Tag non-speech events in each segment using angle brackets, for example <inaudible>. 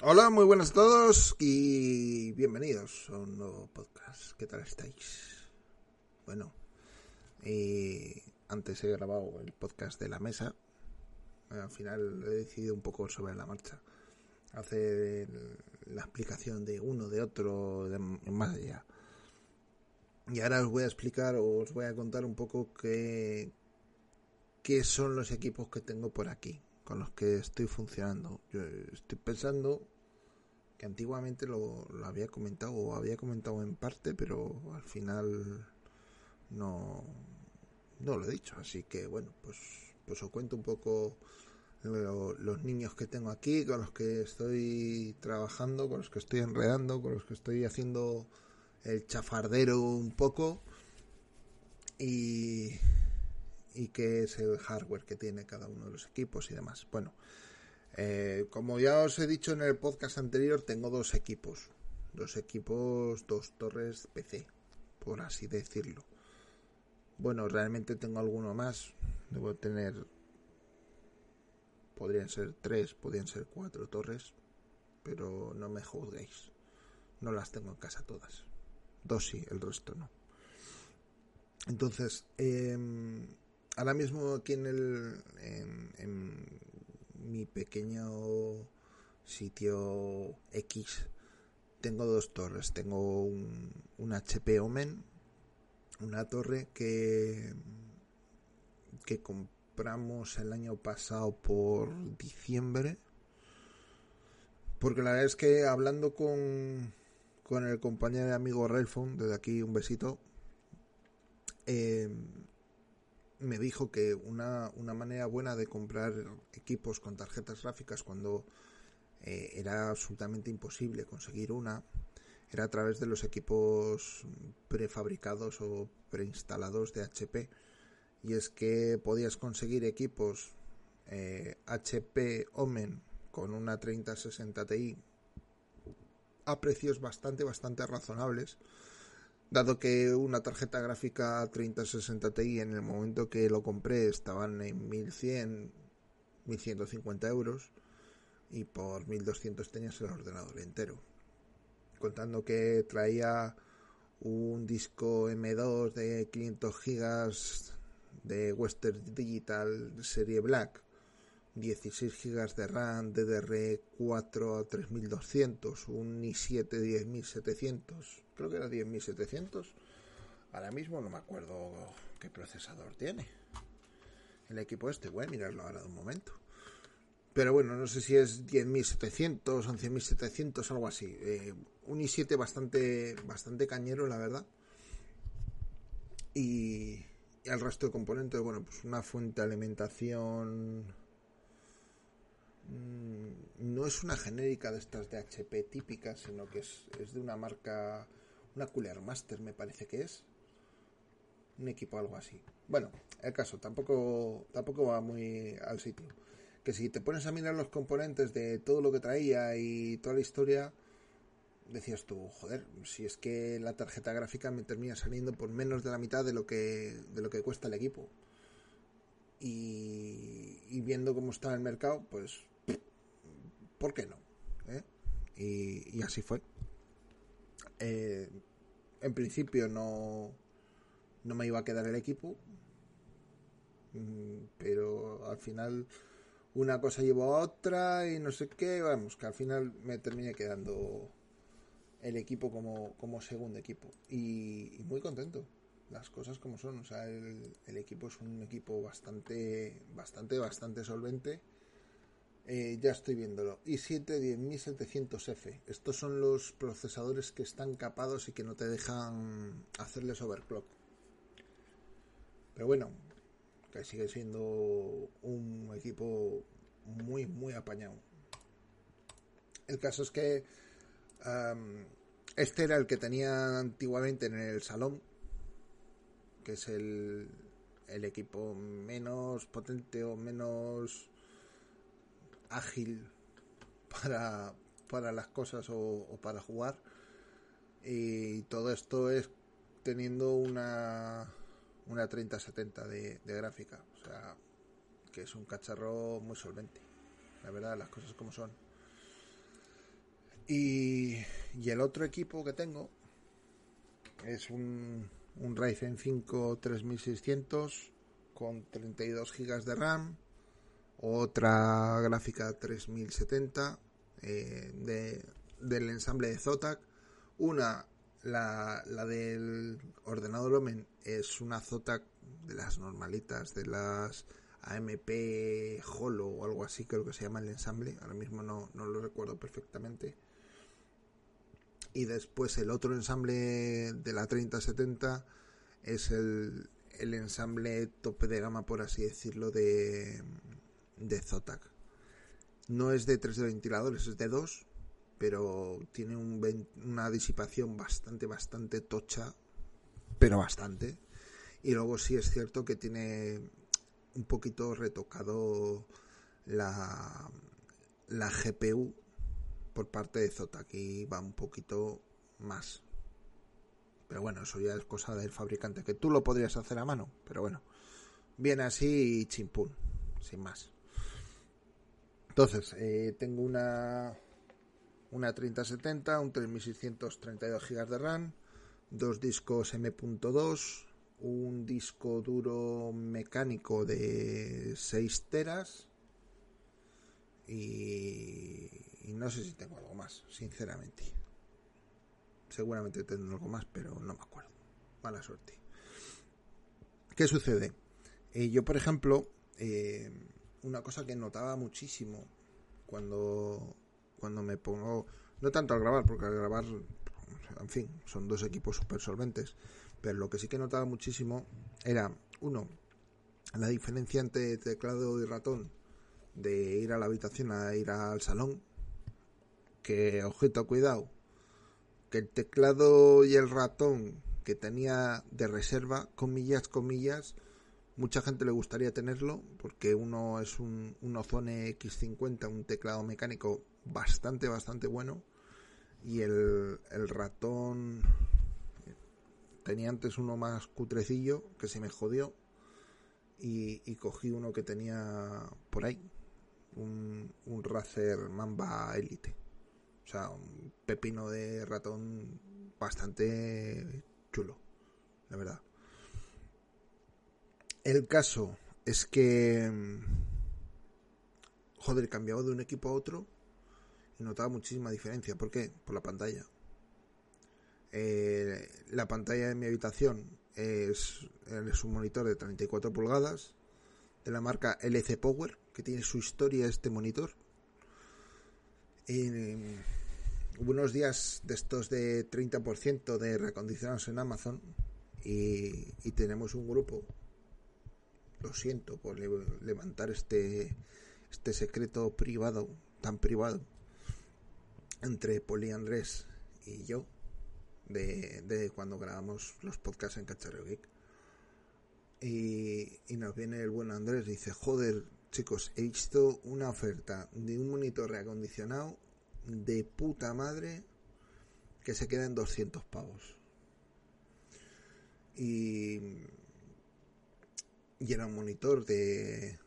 Hola, muy buenas a todos y bienvenidos a un nuevo podcast. ¿Qué tal estáis? Bueno, eh, antes he grabado el podcast de la mesa. Al final he decidido un poco sobre la marcha. Hacer la explicación de uno, de otro, más allá. Y ahora os voy a explicar o os voy a contar un poco qué, qué son los equipos que tengo por aquí con los que estoy funcionando. Yo estoy pensando que antiguamente lo, había comentado o había comentado en parte, pero al final no, no lo he dicho. Así que bueno, pues, pues os cuento un poco los niños que tengo aquí, con los que estoy trabajando, con los que estoy enredando, con los que estoy haciendo el chafardero un poco y y qué es el hardware que tiene cada uno de los equipos y demás. Bueno, eh, como ya os he dicho en el podcast anterior, tengo dos equipos. Dos equipos, dos torres PC, por así decirlo. Bueno, realmente tengo alguno más. Debo tener... Podrían ser tres, podrían ser cuatro torres. Pero no me juzguéis. No las tengo en casa todas. Dos sí, el resto no. Entonces, eh, ahora mismo aquí en el mi pequeño sitio X. Tengo dos torres. Tengo un, un HP Omen una torre que que compramos el año pasado por diciembre. Porque la verdad es que hablando con con el compañero y amigo Relfon desde aquí un besito eh, me dijo que una, una, manera buena de comprar equipos con tarjetas gráficas cuando eh, era absolutamente imposible conseguir una era a través de los equipos prefabricados o preinstalados de HP y es que podías conseguir equipos HP eh, Omen con una 3060 Ti a precios bastante bastante razonables dado que una tarjeta gráfica 3060 Ti en el momento que lo compré estaban en 1100, 1150 euros y por 1200 tenías el ordenador entero. Contando que traía un disco M2 de 500 gigas de Western Digital serie Black 16 GB de RAM DDR4 a 3200, un i7 10700, creo que era 10700. Ahora mismo no me acuerdo qué procesador tiene. El equipo este, voy a mirarlo ahora de un momento. Pero bueno, no sé si es 10700, 11700, algo así. Eh, un i7 bastante, bastante cañero, la verdad. Y, y el resto de componentes, bueno, pues una fuente de alimentación Mm, no es una genérica de estas de HP típicas, sino que es, de una marca, una Cooler Master me parece que es. Un equipo algo así. Bueno, el caso, tampoco, tampoco va muy al sitio. Que si te pones a mirar los componentes de todo lo que traía y toda la historia, decías tú, joder, si es que la tarjeta gráfica me termina saliendo por menos de la mitad de lo que, de lo que cuesta el equipo. Y, viendo cómo está el mercado, pues ¿por qué no? ¿Eh? Y, así fue. Eh, en principio no, no me iba a quedar el equipo, mm, pero al final una cosa llevó a otra y no sé qué, vamos, que al final me terminé quedando el equipo como, como segundo equipo. Y, muy contento las cosas como son o sea el, el, equipo es un equipo bastante bastante bastante solvente eh, ya estoy viéndolo. i7 10700F. Estos son los procesadores que están capados y que no te dejan hacerles overclock. Pero bueno, que sigue siendo un equipo muy, muy apañado. El caso es que este era el que tenía antiguamente en el salón, que es el, el equipo menos potente o menos ágil para, para las cosas o, para jugar. Y todo esto es teniendo una, una 3070 de, de gráfica. O sea, que es un cacharro muy solvente. La verdad, las cosas como son. Y, y el otro equipo que tengo es un, un Ryzen 5 3600 con 32 GB de RAM, otra gráfica 3070 eh, de, del ensamble de Zotac, una, la, la del ordenador Omen es una Zotac de las normalitas, de las AMP Holo o algo así creo que se llama el ensamble, ahora mismo no, no lo recuerdo perfectamente. Y después el otro ensamble de la 3070 es el, el ensamble tope de gama, por así decirlo, de, de Zotac. No es de 3 de ventiladores, es de 2, pero tiene un, una disipación bastante, bastante tocha, pero bastante. Y luego sí es cierto que tiene un poquito retocado la, la GPU por parte de Zotac y va un poquito más pero bueno, eso ya es cosa del fabricante, que tú lo podrías hacer a mano, pero bueno, viene así y chimpún, sin más. Entonces, eh, tengo una, una 3070, un 3632 GB de RAM, dos discos M.2, un disco duro mecánico de 6 teras y, y no sé si tengo algo más, sinceramente. Seguramente tendré algo más, pero no me acuerdo. Mala suerte. ¿Qué sucede? Eh, yo, por ejemplo, eh, una cosa que notaba muchísimo cuando, cuando me pongo, no tanto al grabar, porque al grabar, en fin, son dos equipos súper solventes, pero lo que sí que notaba muchísimo era, uno, la diferencia entre teclado y ratón de ir a la habitación a ir al salón, que, objeto, cuidado, que el teclado y el ratón que tenía de reserva, comillas, comillas, mucha gente le gustaría tenerlo porque uno es un, un Ozone X50, un teclado mecánico bastante, bastante bueno y el, ratón tenía antes uno más cutrecillo que se me jodió y, y cogí uno que tenía por ahí un, un Razer Mamba Elite o sea, un pepino de ratón bastante chulo, la verdad. El caso es que, mm, joder, cambiado de un equipo a otro y notaba muchísima diferencia. ¿Por qué? Por la pantalla. Eh, la pantalla de mi habitación es, es un monitor de 34 pulgadas de la marca LC Power, que tiene su historia este monitor. Y, hubo unos días de estos de 30% de recondicionados en Amazon y, tenemos un grupo. Lo siento por levantar este, este secreto privado, tan privado, entre Poli Andrés y yo, de, de cuando grabamos los podcasts en Cacharro Geek. Y, y nos viene el buen Andrés dice, joder, chicos, he visto una oferta de un monitor reacondicionado de puta madre que se queda en 200 pavos. Y, y era un monitor de,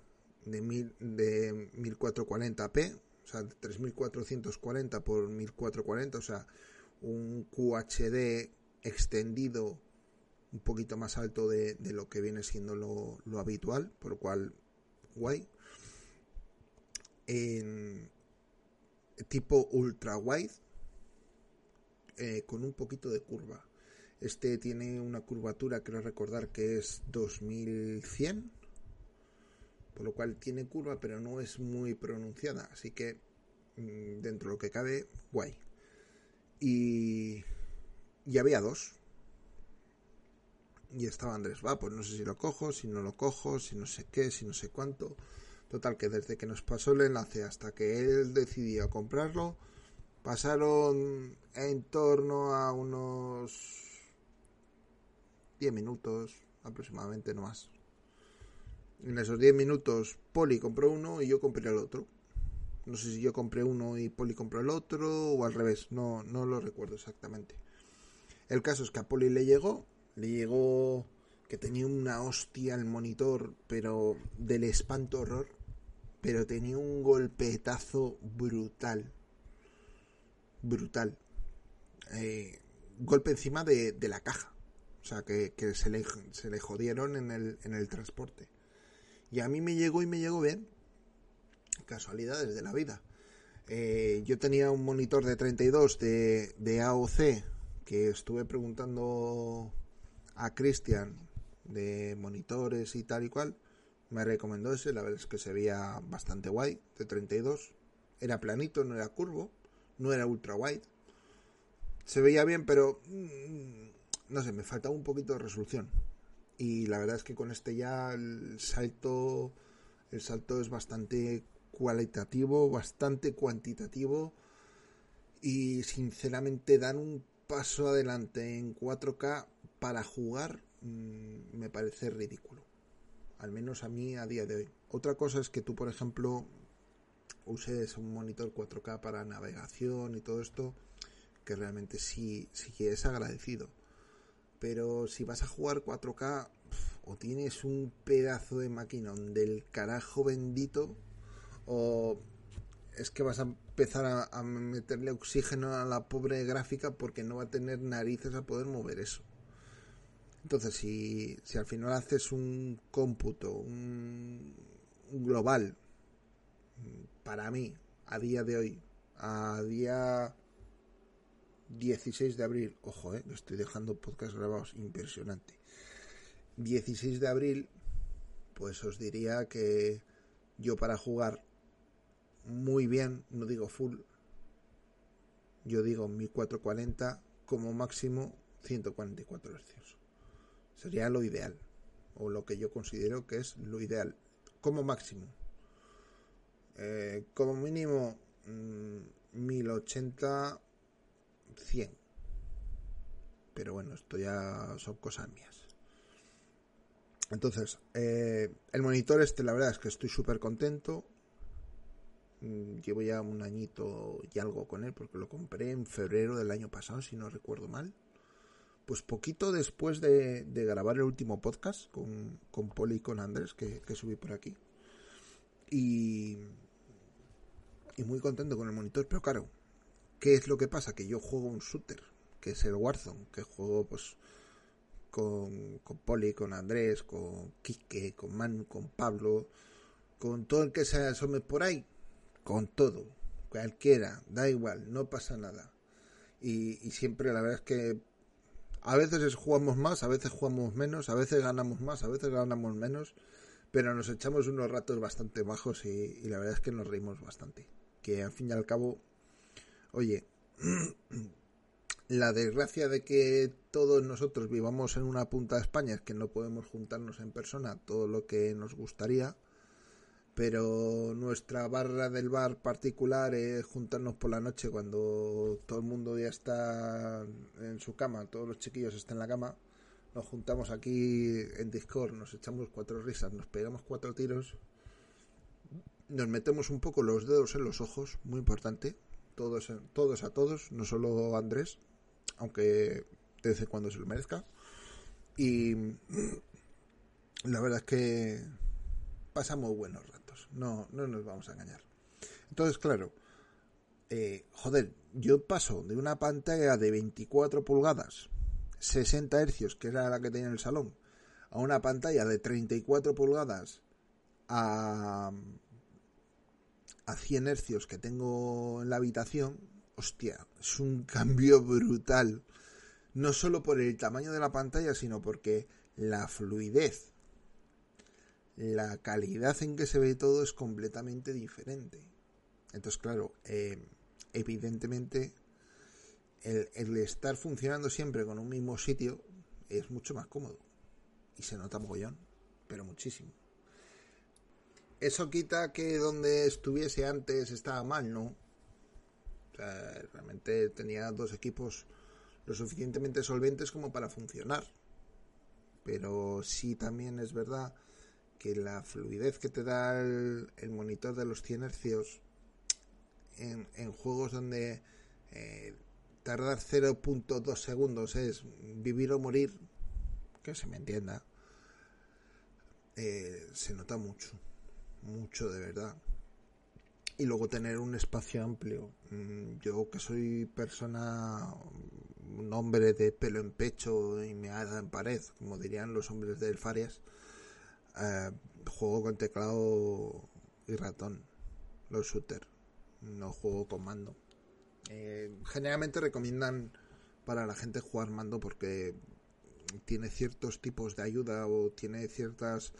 de, mil, de 1440p, o sea, 3440 por 1440, o sea, un QHD extendido un poquito más alto de, de lo que viene siendo lo, lo, habitual, por lo cual guay. En, tipo ultra wide eh, con un poquito de curva. Este tiene una curvatura, creo recordar que es 2100, por lo cual tiene curva, pero no es muy pronunciada. Así que, mm, dentro de lo que cabe, guay. Y, y había dos. Y estaba Andrés, va, pues no sé si lo cojo, si no lo cojo, si no sé qué, si no sé cuánto. Total, que desde que nos pasó el enlace hasta que él decidió comprarlo, Pasaron en torno a unos 10 minutos aproximadamente, no más. En esos 10 minutos Poli compró uno y yo compré el otro. No sé si yo compré uno y Poli compró el otro o al revés, no, no lo recuerdo exactamente. El caso es que a Poli le llegó, le llegó que tenía una hostia el monitor, pero del espanto horror, pero tenía un golpetazo brutal. Brutal. Eh, golpe encima de, de, la caja. O sea, que, que se, le, se, le, jodieron en el, en el transporte. Y a mí me llegó y me llegó bien. Casualidades de la vida. Eh, yo tenía un monitor de 32 de, de AOC que estuve preguntando a Cristian de monitores y tal y cual. Me recomendó ese, la verdad es que se veía bastante guay, de 32. Era planito, no era curvo, no era ultra wide. Se veía bien, pero mmm, no sé, me faltaba un poquito de resolución y la verdad es que con este ya el salto el salto es bastante cualitativo, bastante cuantitativo y sinceramente dar un paso adelante en 4K para jugar mmm, me parece ridículo. Al menos a mí a día de hoy. Otra cosa es que tú, por ejemplo, uses un monitor 4K para navegación y todo esto, que realmente sí, sí es agradecido pero si vas a jugar 4K o tienes un pedazo de maquinón del carajo bendito o es que vas a empezar a, meterle oxígeno a la pobre gráfica porque no va a tener narices a poder mover eso. Entonces, si, si al final haces un cómputo, un global, para mí, a día de hoy, a día 16 de abril, ojo, eh, estoy dejando podcast grabados, impresionante. 16 de abril, pues os diría que yo para jugar muy bien, no digo full, yo digo 1440 como máximo 144 Hz. Sería lo ideal, o lo que yo considero que es lo ideal, como máximo. Eh, como mínimo mmm, 1080 100. Pero bueno, esto ya son cosas mías. Entonces, eh, el monitor este, la verdad es que estoy súper contento. Mm, llevo ya un añito y algo con él porque lo compré en febrero del año pasado, si no recuerdo mal. Pues poquito después de, grabar el último podcast con, con Poli y con Andrés que, que subí por aquí. Y, y muy contento con el monitor, pero claro, ¿Qué es lo que pasa? Que yo juego un shooter, que es el Warzone, que juego pues con, con Poli, con Andrés, con Quique, con Manu, con Pablo, con todo el que se asome por ahí, con todo, cualquiera, da igual, no pasa nada. Y, siempre la verdad es que a veces jugamos más, a veces jugamos menos, a veces ganamos más, a veces ganamos menos, pero nos echamos unos ratos bastante bajos y, y la verdad es que nos reímos bastante. Que al fin y al cabo Oye, <clears throat> la desgracia de que todos nosotros vivamos en una punta de España es que no podemos juntarnos en persona todo lo que nos gustaría, pero nuestra barra del bar particular es juntarnos por la noche cuando todo el mundo ya está en su cama, todos los chiquillos están en la cama, nos juntamos aquí en Discord, nos echamos cuatro risas, nos pegamos cuatro tiros, nos metemos un poco los dedos en los ojos, muy importante, todos, todos a todos, no solo Andrés, aunque de vez en cuando se lo merezca. Y la verdad es que pasamos buenos ratos, no, no nos vamos a engañar. Entonces, claro, eh, joder, yo paso de una pantalla de 24 pulgadas, 60 hercios, que era la que tenía en el salón, a una pantalla de 34 pulgadas a a 100 hercios que tengo en la habitación, hostia, es un <laughs> cambio brutal. No solo por el tamaño de la pantalla, sino porque la fluidez, la calidad en que se ve todo es completamente diferente. Entonces, claro, eh, evidentemente el, el, estar funcionando siempre con un mismo sitio es mucho más cómodo. Y se nota mogollón, pero muchísimo. Eso quita que donde estuviese antes estaba mal, ¿no? O sea, realmente tenía dos equipos lo suficientemente solventes como para funcionar. Pero sí también es verdad que la fluidez que te da el, monitor de los 100 hercios en, juegos donde eh, tardar 0.2 segundos es vivir o morir, que se me entienda, eh, se nota mucho, mucho de verdad. Y luego tener un espacio amplio. Mm, yo que soy persona, un hombre de pelo en pecho y me meada en pared, como dirían los hombres del Farias, eh, juego con teclado y ratón, los shooters, no juego con mando. Eh, generalmente recomiendan para la gente jugar mando porque tiene ciertos tipos de ayuda o tiene ciertas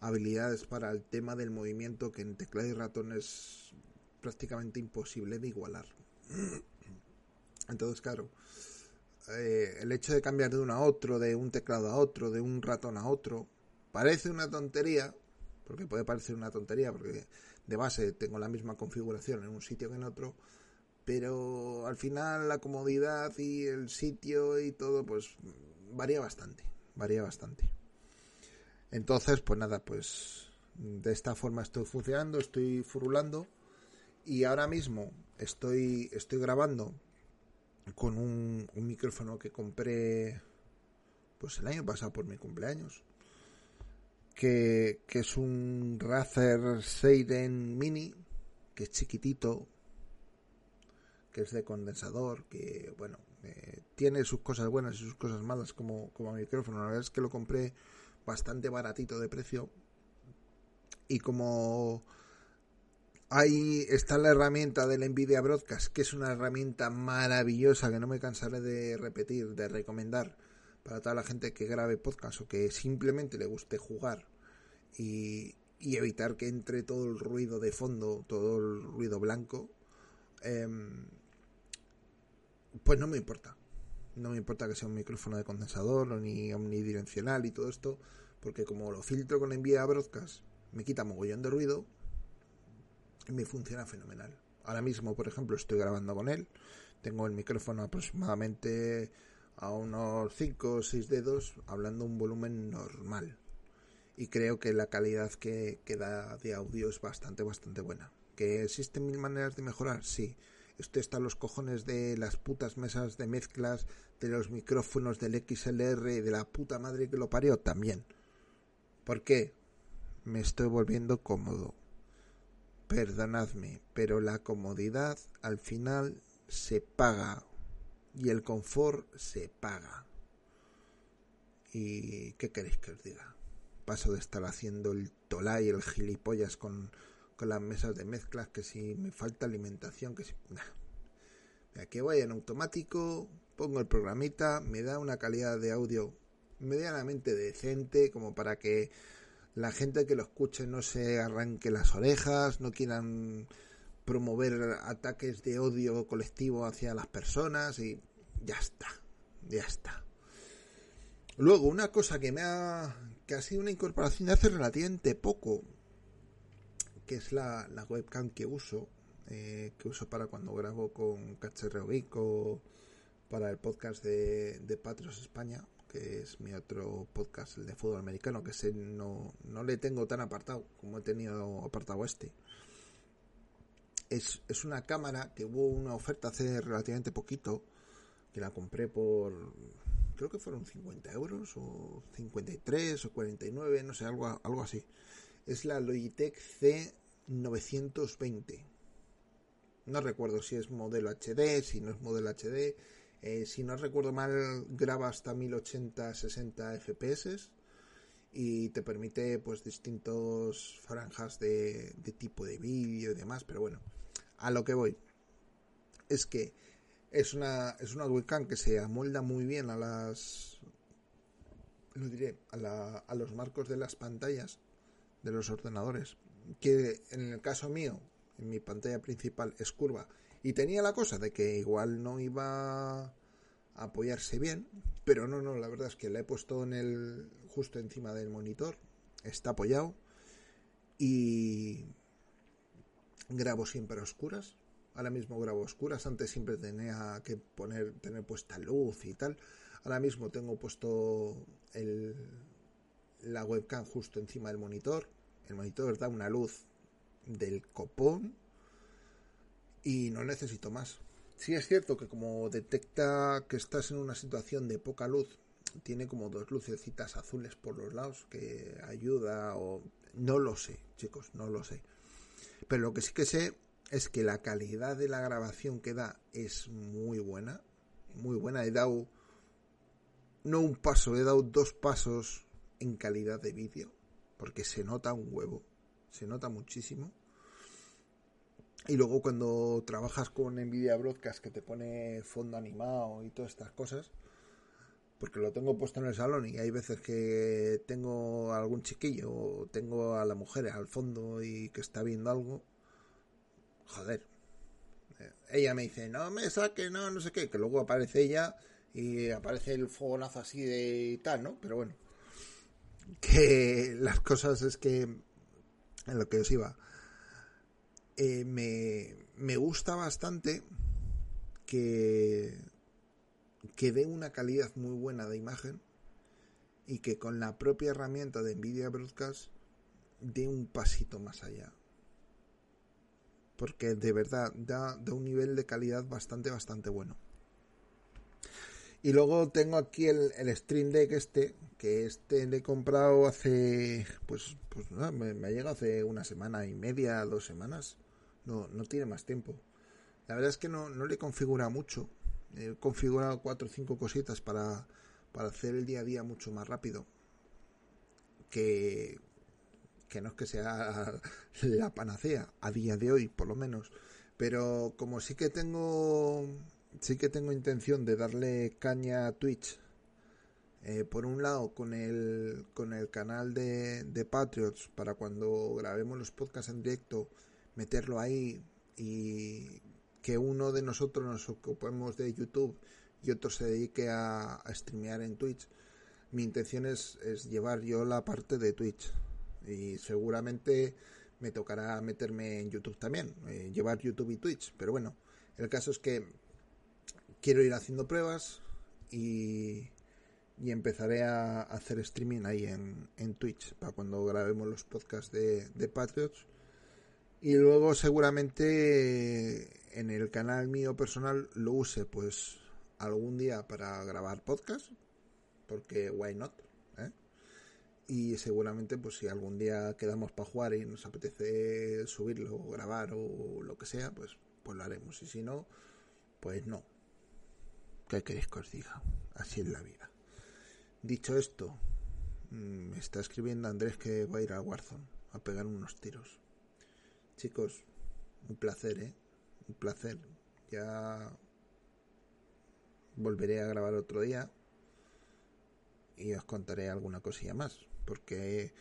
habilidades para el tema del movimiento que en teclado y ratón es prácticamente imposible de igualar. <clears throat> Entonces, claro, eh, el hecho de cambiar de uno a otro, de un teclado a otro, de un ratón a otro, parece una tontería, porque puede parecer una tontería, porque de base tengo la misma configuración en un sitio que en otro, pero al final la comodidad y el sitio y todo pues varía bastante, varía bastante. Entonces, pues nada, pues de esta forma estoy funcionando, estoy furulando y ahora mismo estoy estoy grabando con un, micrófono que compré pues el año pasado por mi cumpleaños que, que es un Razer Seiren Mini que es chiquitito que es de condensador, que bueno, eh, tiene sus cosas buenas y sus cosas malas como, como micrófono. La verdad es que lo compré bastante baratito de precio. Y como ahí está la herramienta de la Nvidia Broadcast, que es una herramienta maravillosa que no me cansaré de repetir, de recomendar para toda la gente que grabe podcast o que simplemente le guste jugar y, evitar que entre todo el ruido de fondo, todo el ruido blanco. Eh, pues no me importa. No me importa que sea un micrófono de condensador o ni omnidireccional y todo esto, porque como lo filtro con envía a broadcast, me quita mogollón de ruido y me funciona fenomenal. Ahora mismo, por ejemplo, estoy grabando con él. Tengo el micrófono aproximadamente a unos 5 o 6 dedos, hablando un volumen normal. Y creo que la calidad que, que da de audio es bastante, bastante buena. ¿Que existen mil maneras de mejorar? Sí esto está los cojones de las putas mesas de mezclas, de los micrófonos del XLR y de la puta madre que lo parió también. ¿Por qué? Me estoy volviendo cómodo. Perdonadme, pero la comodidad al final se paga y el confort se paga. ¿Y qué queréis que os diga? Paso de estar haciendo el tolá y el gilipollas con con las mesas de mezclas, que si me falta alimentación, que si... Aquí voy en automático, pongo el programita, me da una calidad de audio medianamente decente, como para que la gente que lo escuche no se arranque las orejas, no quieran promover ataques de odio colectivo hacia las personas y ya está, ya está. Luego, una cosa que me ha, que ha sido una incorporación de hace relativamente poco, que es la, webcam que uso, eh, que uso para cuando grabo con Cacharreo Geek o para el podcast de, de Patrios España, que es mi otro podcast, el de fútbol americano, que sé, no, no le tengo tan apartado como he tenido apartado este. Es, es una cámara que hubo una oferta hace relativamente poquito, que la compré por, creo que fueron 50 euros, o 53 o 49, no sé, algo, algo así es la Logitech C920. No recuerdo si es modelo HD, si no es modelo HD. Eh, si no recuerdo mal, graba hasta 1080-60 FPS y te permite pues distintos franjas de, tipo de vídeo y demás. Pero bueno, a lo que voy es que es una, es una webcam que se amolda muy bien a las lo diré a, a los marcos de las pantallas de los ordenadores, que en el caso mío, en mi pantalla principal es curva, y tenía la cosa de que igual no iba a apoyarse bien, pero no, no, la verdad es que la he puesto en el justo encima del monitor, está apoyado y grabo siempre a oscuras, Ahora mismo grabo oscuras. Antes siempre tenía que poner, tener puesta luz y tal. Ahora mismo tengo puesto el, la webcam justo encima del monitor. El monitor da una luz del copón y no necesito más. Sí es cierto que como detecta que estás en una situación de poca luz, tiene como dos lucecitas azules por los lados que ayuda o no lo sé, chicos, no lo sé. Pero lo que sí que sé es que la calidad de la grabación que da es muy buena, muy buena. He dado no un paso, he dado dos pasos en calidad de vídeo, porque se nota un huevo, se nota muchísimo. Y luego cuando trabajas con Nvidia Broadcast que te pone fondo animado y todas estas cosas, porque lo tengo puesto en el salón y hay veces que tengo algún chiquillo o tengo a la mujer al fondo y que está viendo algo, joder. Eh, ella me dice, no me saque, no, no sé qué, que luego aparece ella y aparece el fogonazo así de tal, ¿no? Pero bueno, que las cosas es que en lo que os iba eh, me, gusta bastante que, que dé una calidad muy buena de imagen y que con la propia herramienta de Nvidia Broadcast dé un pasito más allá. Porque de verdad da, da un nivel de calidad bastante, bastante bueno. Y luego tengo aquí el, el Stream Deck este, que este le he comprado hace, pues, pues me, me ha llegado hace una semana y media, dos semanas. No, no tiene más tiempo. La verdad es que no, no le configura mucho. He configurado cuatro o cinco cositas para, para hacer el día a día mucho más rápido. Que, que no es que sea <laughs> la panacea, a día de hoy por lo menos. Pero como sí que tengo sí que tengo intención de darle caña a Twitch. Eh, por un lado con el, con el canal de, de Patriots para cuando grabemos los podcasts en directo meterlo ahí y que uno de nosotros nos ocupemos de YouTube y otro se dedique a, streamear en Twitch. Mi intención es, llevar yo la parte de Twitch y seguramente me tocará meterme en YouTube también, eh, llevar YouTube y Twitch, pero bueno, el caso es que quiero ir haciendo pruebas y, y empezaré a hacer streaming ahí en, en Twitch para cuando grabemos los podcasts de, de Patriots y luego seguramente en el canal mío personal lo use pues algún día para grabar podcast, porque why not, ¿eh? Y seguramente pues si algún día quedamos para jugar y nos apetece subirlo, o grabar o lo que sea, pues, pues lo haremos. Y si no, pues no. ¿Qué queréis que os diga? Así es la vida. Dicho esto, mm, me está escribiendo Andrés que va a ir a Warzone a pegar unos tiros. Chicos, un placer, ¿eh? Un placer. Ya volveré a grabar otro día y os contaré alguna cosilla más. Porque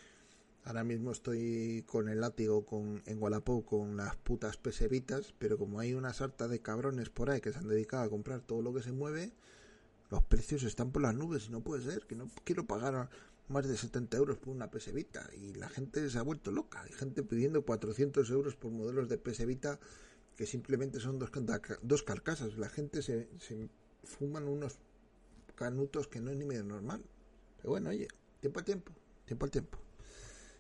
ahora mismo estoy con el látigo con, en Wallapop con las putas pesevitas, pero como hay una sarta de cabrones por ahí que se han dedicado a comprar todo lo que se mueve, los precios están por las nubes y no puede ser, que no quiero pagar más de 70 euros por una PS Vita y la gente se ha vuelto loca. Hay gente pidiendo 400 euros por modelos de PS Vita que simplemente son dos, dos carcasas. La gente se, se fuman unos canutos que no es ni medio normal. Pero bueno, oye, tiempo al tiempo, tiempo al tiempo.